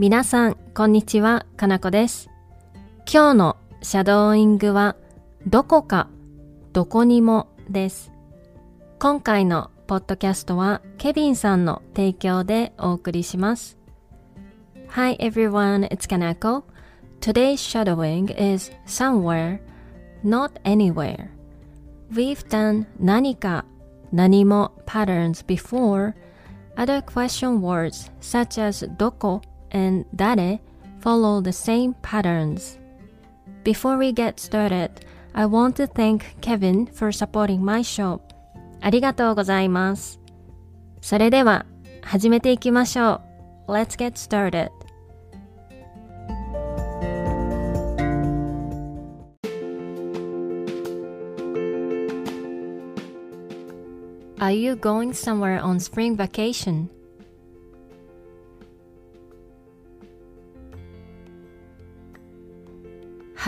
皆さん、こんにちは、かなこです。今日のシャドーイングは、どこか、どこにもです。今回のポッドキャストは、ケビンさんの提供でお送りします。Hi everyone, it's Kanako. Today's shadowing is somewhere, not anywhere. We've done 何か、何も patterns before. Other question words such as どこ and 誰 follow the same patterns. Before we get started, I want to thank Kevin for supporting my show. ありがとうございます。それでは始めていきましょう。Let's get started. Are you going somewhere on spring vacation?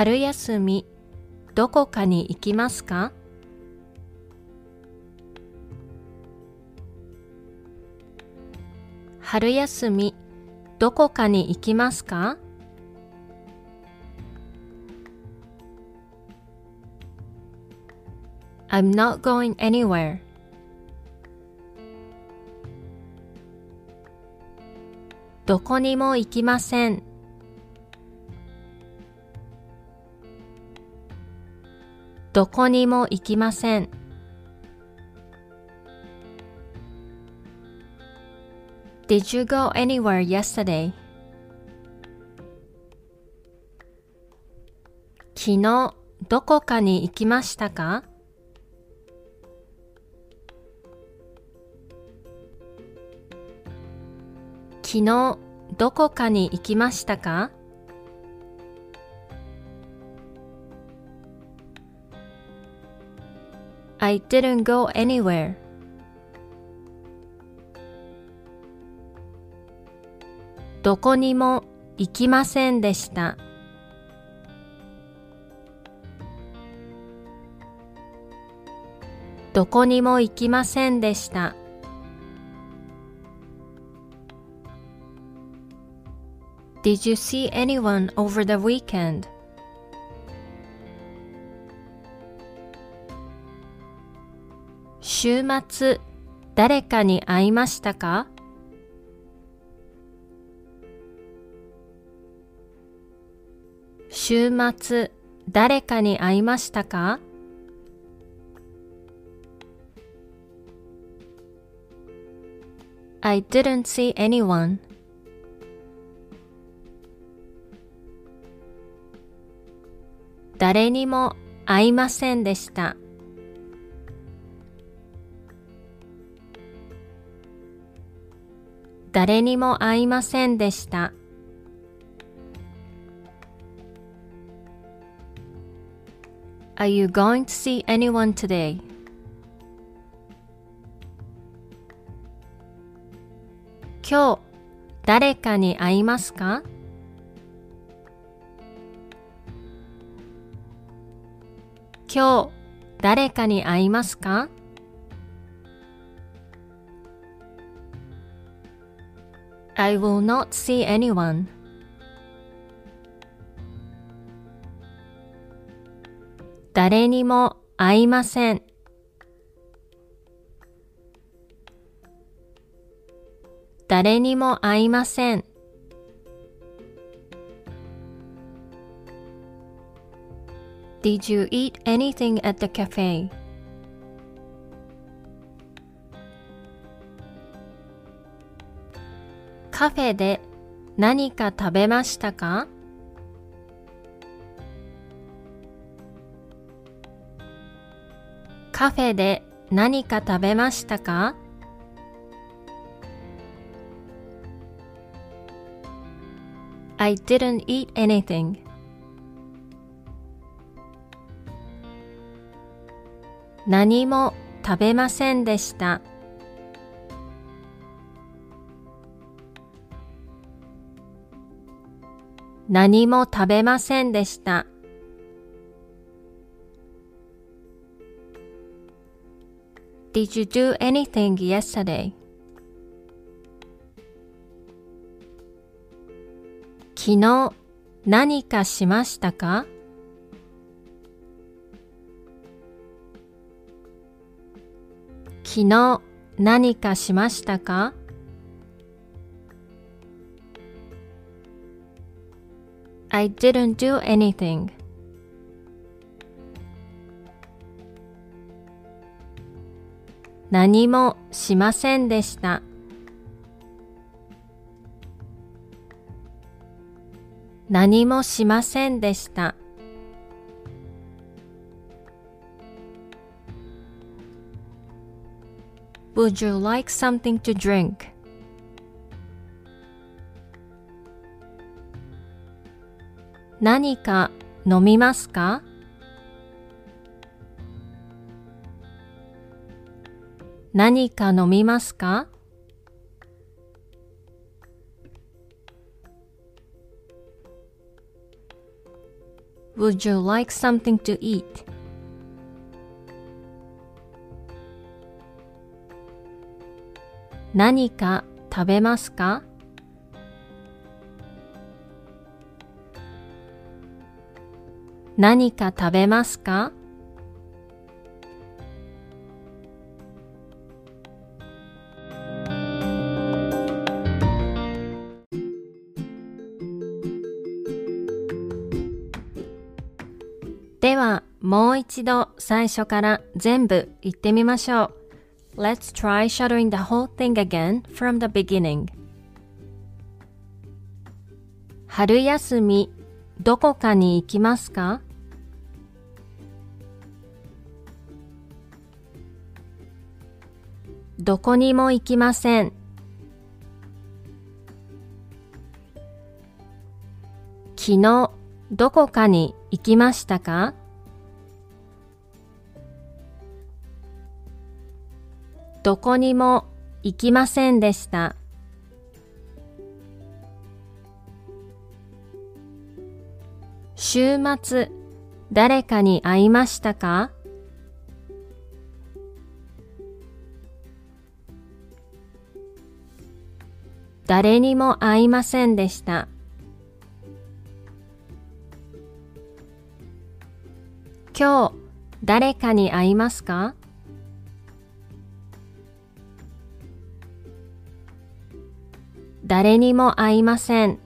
春休みどこかに行きますか？春休みどこかに行きますか？I'm not going anywhere. どこにも行きません。どこにも行きません。Did you go anywhere yesterday? 昨日どこかに行きましたか？昨日どこかに行きましたか？I didn't go anywhere. どこにも行きませんでした。どこにも行きませんでした。Did you see anyone over the weekend? 週末誰かに会いましたか？週末誰かに会いましたか？I didn't see anyone. 誰にも会いませんでした。誰にも会いませんでした。Are you going to see anyone today? 今日誰かに会いますか？今日誰かに会いますか？I will not see anyone. 誰にも会いません。誰にも会いません。Did you eat anything at the cafe? カフェで何か食べましたか？カフェで何か食べましたか？I didn't eat anything. 何も食べませんでした。何も食べませんでした。Did you do anything yesterday? 昨日何かしましたか？昨日何かしましたか？I didn't do anything. 何もしませんでした。何もしませんでした。Would you like something to drink? 何か飲みますか何か飲みますか Would you like something to eat? 何か食べますか何か食べますかでは、もう一度最初から全部言ってみましょう。Let's try shadowing the whole thing again from the beginning. 春休み、どこかに行きますかどこにも行きません。昨日どこかに行きましたか？どこにも行きませんでした。週末、誰かに会いましたか？誰にも会いませんでした。今日誰かに会いますか？誰にも会いません。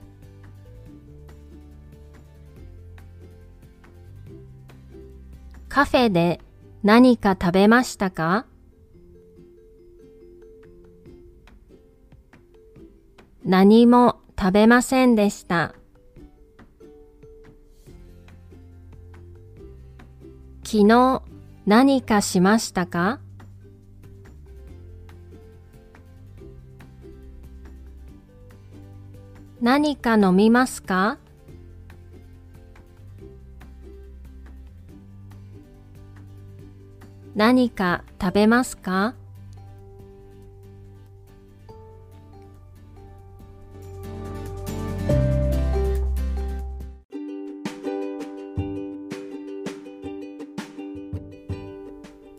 カフェで何か食べましたか？何も食べませんでした。昨日何かしましたか？何か飲みますか？何か食べますか？